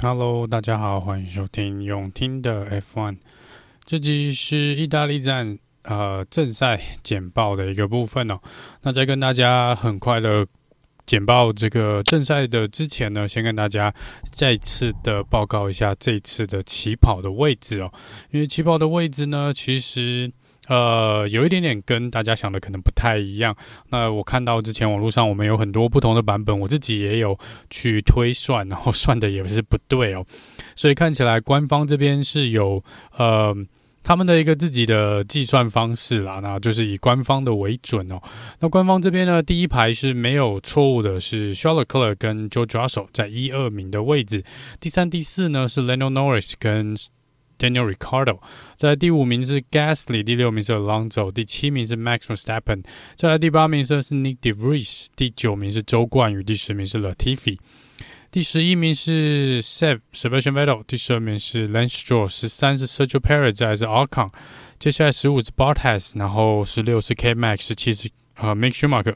Hello，大家好，欢迎收听永听的 F1。这集是意大利站呃正赛简报的一个部分哦。那在跟大家很快的简报这个正赛的之前呢，先跟大家再次的报告一下这次的起跑的位置哦。因为起跑的位置呢，其实。呃，有一点点跟大家想的可能不太一样。那我看到之前网络上我们有很多不同的版本，我自己也有去推算，然后算的也是不对哦。所以看起来官方这边是有呃他们的一个自己的计算方式啦，那就是以官方的为准哦。那官方这边呢，第一排是没有错误的，是 Charles Leclerc 跟 George Russell 在一二名的位置。第三、第四呢是 Lando Norris 跟 Daniel Ricciardo，在第五名是 Gasly，第六名是 Alonso，第七名是 Max Verstappen，再来第八名是 Nick De Vries，第九名是周冠宇，第十名是 Latifi，第十一名是 Seb Sebastian Vettel，第十二名是 Lance Stroll，十三是 Sergio Perez，再来是 Ocon，接下来十五是 Bottas，然后十六是 K Max，十七是呃 Mick Schumacher。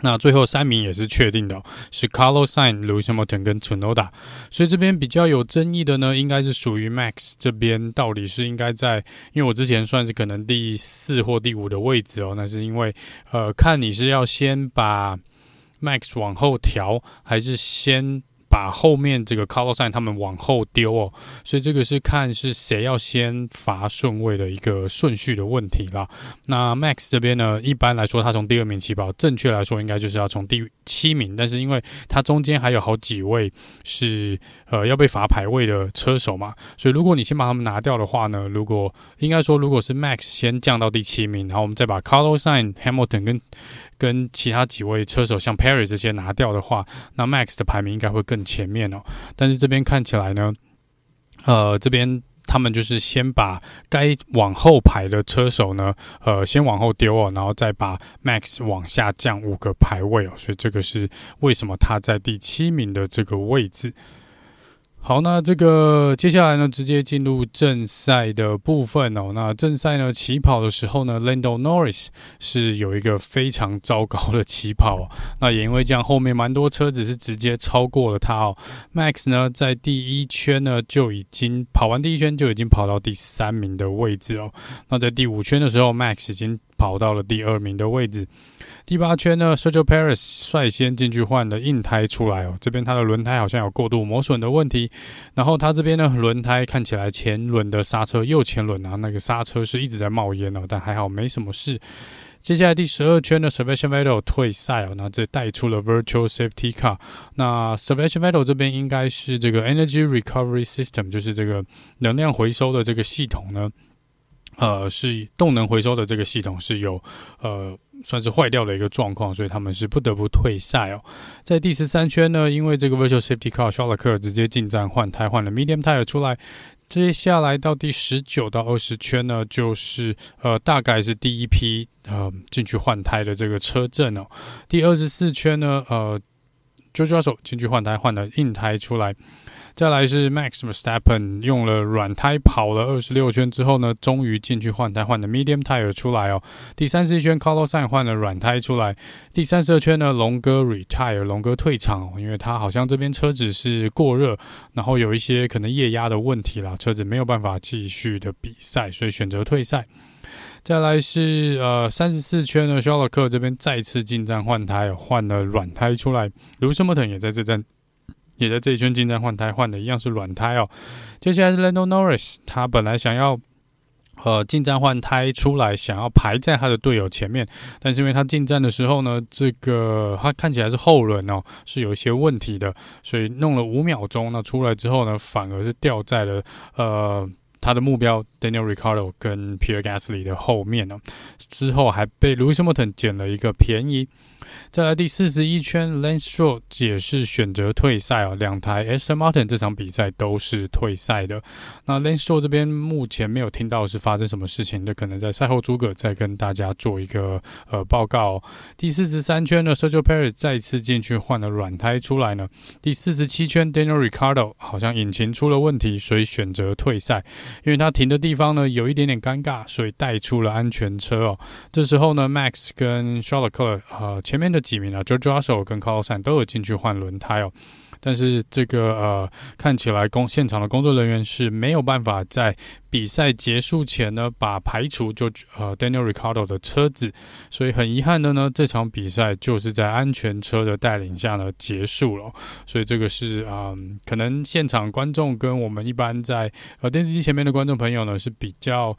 那最后三名也是确定的，是 Carlos Sainz、l u c i a m o t o n 跟 Tsunoda，所以这边比较有争议的呢，应该是属于 Max 这边，到底是应该在，因为我之前算是可能第四或第五的位置哦，那是因为呃，看你是要先把 Max 往后调，还是先。把后面这个 Carlos Sainz 他们往后丢哦，所以这个是看是谁要先罚顺位的一个顺序的问题啦。那 Max 这边呢，一般来说他从第二名起跑，正确来说应该就是要从第七名，但是因为他中间还有好几位是呃要被罚排位的车手嘛，所以如果你先把他们拿掉的话呢，如果应该说如果是 Max 先降到第七名，然后我们再把 Carlos Sainz、Hamilton 跟跟其他几位车手，像 Perry 这些拿掉的话，那 Max 的排名应该会更前面哦。但是这边看起来呢，呃，这边他们就是先把该往后排的车手呢，呃，先往后丢哦，然后再把 Max 往下降五个排位哦。所以这个是为什么他在第七名的这个位置。好，那这个接下来呢，直接进入正赛的部分哦。那正赛呢，起跑的时候呢，Lando Norris 是有一个非常糟糕的起跑哦。那也因为这样，后面蛮多车子是直接超过了他哦。Max 呢，在第一圈呢就已经跑完第一圈就已经跑到第三名的位置哦。那在第五圈的时候，Max 已经跑到了第二名的位置。第八圈呢，Sergio Perez 率先进去换了硬胎出来哦，这边它的轮胎好像有过度磨损的问题，然后它这边呢，轮胎看起来前轮的刹车右前轮啊，那个刹车是一直在冒烟哦，但还好没什么事。接下来第十二圈呢，Sebastian Vettel 退赛哦，那这带出了 Virtual Safety Car。那 Sebastian Vettel 这边应该是这个 Energy Recovery System，就是这个能量回收的这个系统呢。呃，是动能回收的这个系统是有呃算是坏掉的一个状况，所以他们是不得不退赛哦。在第十三圈呢，因为这个 Virtual Safety Car，肖勒克直接进站换胎，换了 Medium Tire 出来。接下来到第十九到二十圈呢，就是呃大概是第一批呃进去换胎的这个车阵哦。第二十四圈呢，呃，George Russell 进去换胎，换了硬胎出来。再来是 Max Verstappen 用了软胎跑了二十六圈之后呢，终于进去换胎，换的 Medium Tire 出来哦。第三十一圈，Carlos Sainz 换了软胎出来。第三十二圈呢，龙哥 Retire，龙哥退场哦，因为他好像这边车子是过热，然后有一些可能液压的问题啦，车子没有办法继续的比赛，所以选择退赛。再来是呃三十四圈的，肖勒克这边再次进站换胎，换了软胎出来。Lewis Hamilton 也在这站。也在这一圈进站换胎，换的一样是软胎哦。接下来是 Lando Norris，他本来想要呃进站换胎出来，想要排在他的队友前面，但是因为他进站的时候呢，这个他看起来是后轮哦，是有一些问题的，所以弄了五秒钟，那出来之后呢，反而是掉在了呃他的目标 Daniel r i c a r d o 跟 Pierre Gasly 的后面呢，之后还被 Lewis Hamilton 捡了一个便宜。再来第四十一圈，Lance Stroll 也是选择退赛哦。两台 Aston Martin 这场比赛都是退赛的。那 Lance Stroll 这边目前没有听到是发生什么事情那，可能在赛后诸葛再跟大家做一个呃报告。第四十三圈呢，Sergio Perez 再次进去换了软胎出来呢。第四十七圈，Daniel r i c a r d o 好像引擎出了问题，所以选择退赛，因为他停的地方呢有一点点尴尬，所以带出了安全车哦。这时候呢，Max 跟 Sherlock，呃前面的几名啊 j o j o s s e l 跟 c a r l s o n 都有进去换轮胎哦。但是这个呃，看起来工现场的工作人员是没有办法在比赛结束前呢，把排除就呃 Daniel Ricardo 的车子，所以很遗憾的呢，这场比赛就是在安全车的带领下呢结束了。所以这个是嗯、可能现场观众跟我们一般在呃电视机前面的观众朋友呢是比较。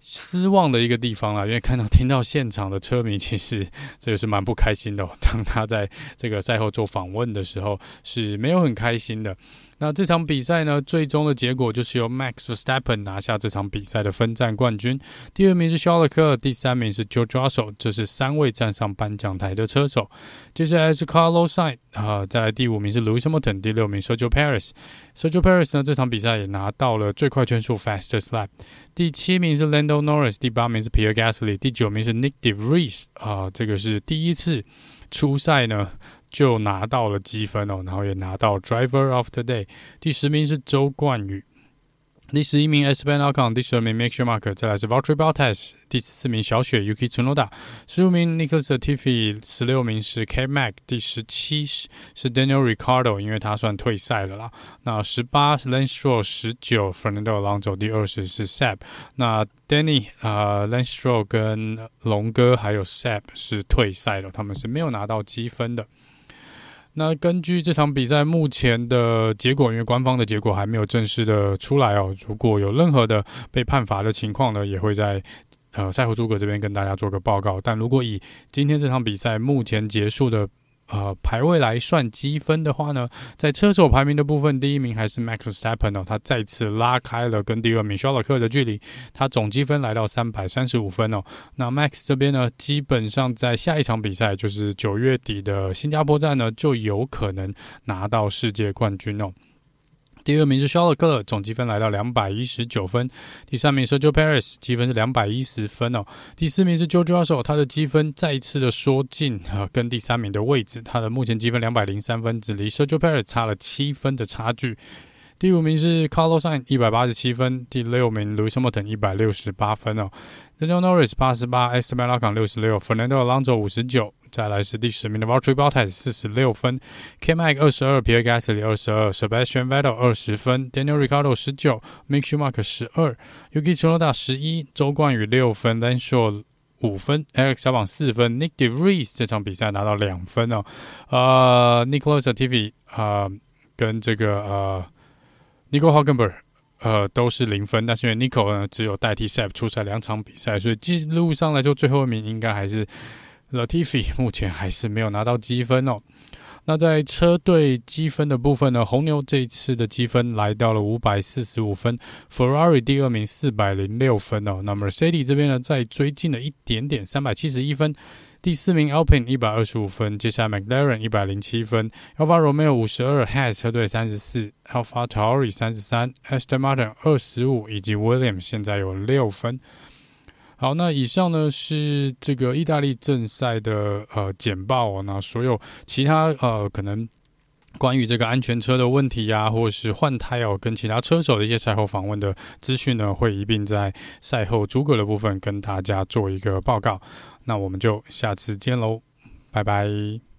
失望的一个地方啦，因为看到听到现场的车迷，其实这个是蛮不开心的。当他在这个赛后做访问的时候，是没有很开心的。那这场比赛呢，最终的结果就是由 Max Verstappen 拿下这场比赛的分站冠军。第二名是肖勒克，第三名是 George Russell，这是三位站上颁奖台的车手。接下来是 Carlos Sainz 啊，再来第五名是 Lewis Hamilton，第六名 Sergio Perez。Sergio Perez 呢，这场比赛也拿到了最快圈速 Fastest Lap。第七名是 l e n Norris，第八名是 Pierre Gasly，第九名是 Nick De Vries 啊，这个是第一次初赛呢。就拿到了积分哦，然后也拿到 Driver of the Day。第十名是周冠宇，第十一名 Esteban Ocon，第十二名 Mick Schumacher，再来是 Valtteri Bottas，第十四名小雪 Yuki Tsunoda，十五名 Nicholas Latifi，十六名是 K Mac；第十七是是 Daniel Ricardo，因为他算退赛了啦。那十八是 Lance Stroll，十九 Fernando Alonso，第二十是 Sap。那 Danny 啊、呃、Lance Stroll 跟龙哥还有 Sap 是退赛了，他们是没有拿到积分的。那根据这场比赛目前的结果，因为官方的结果还没有正式的出来哦，如果有任何的被判罚的情况呢，也会在呃赛后诸葛这边跟大家做个报告。但如果以今天这场比赛目前结束的。呃，排位来算积分的话呢，在车手排名的部分，第一名还是 Max Verstappen 哦，他再次拉开了跟第二名肖勒克的距离，他总积分来到三百三十五分哦。那 Max 这边呢，基本上在下一场比赛，就是九月底的新加坡站呢，就有可能拿到世界冠军哦。第二名是肖勒克勒，总积分来到两百一十九分。第三名是 Sergio Perez，积分是两百一十分哦。第四名是 jojoe russell 他的积分再一次的缩进啊，跟第三名的位置，他的目前积分两百零三分，只离 Sergio Perez 差了七分的差距。第五名是 Carlos Sainz，一百八十七分。第六名 Lewis Hamilton，一百六十八分哦。Lando Norris 八十八，Esteban Ocon 六十六，Fernando Alonso 五十九。再来是第十名的 Valtteri Bottas 四十六分，K-Mag 二十二，Pierre Gasly 二十二，Sebastian Vettel 二十分，Daniel r i c a r d o 十九，Mick Schumacher 十二，Yuki Tsunoda 十一，周冠宇六分，Lance Stroll 五分，Alex 小榜四分，Nick De Vries 这场比赛拿到两分哦，呃，Nicholas Latifi 啊，跟这个呃，Nico Hagenberg 呃都是零分，但是因为 Nico 呢只有代替 Seb 出赛两场比赛，所以记录上来说最后一名应该还是。Latifi 目前还是没有拿到积分哦。那在车队积分的部分呢，红牛这一次的积分来到了五百四十五分，Ferrari 第二名四百零六分哦。那 Mercedes 这边呢，再追进了一点点，三百七十一分。第四名 Alpine 一百二十五分，接下来 McLaren 一百零七分，Alfa Romeo 五十二，Has 车队三十四，Alfa Tauri 三十三，Aston Martin 二十五，以及 William 现在有六分。好，那以上呢是这个意大利正赛的呃简报哦。那所有其他呃可能关于这个安全车的问题呀、或者是换胎哦，跟其他车手的一些赛后访问的资讯呢，会一并在赛后诸葛的部分跟大家做一个报告。那我们就下次见喽，拜拜。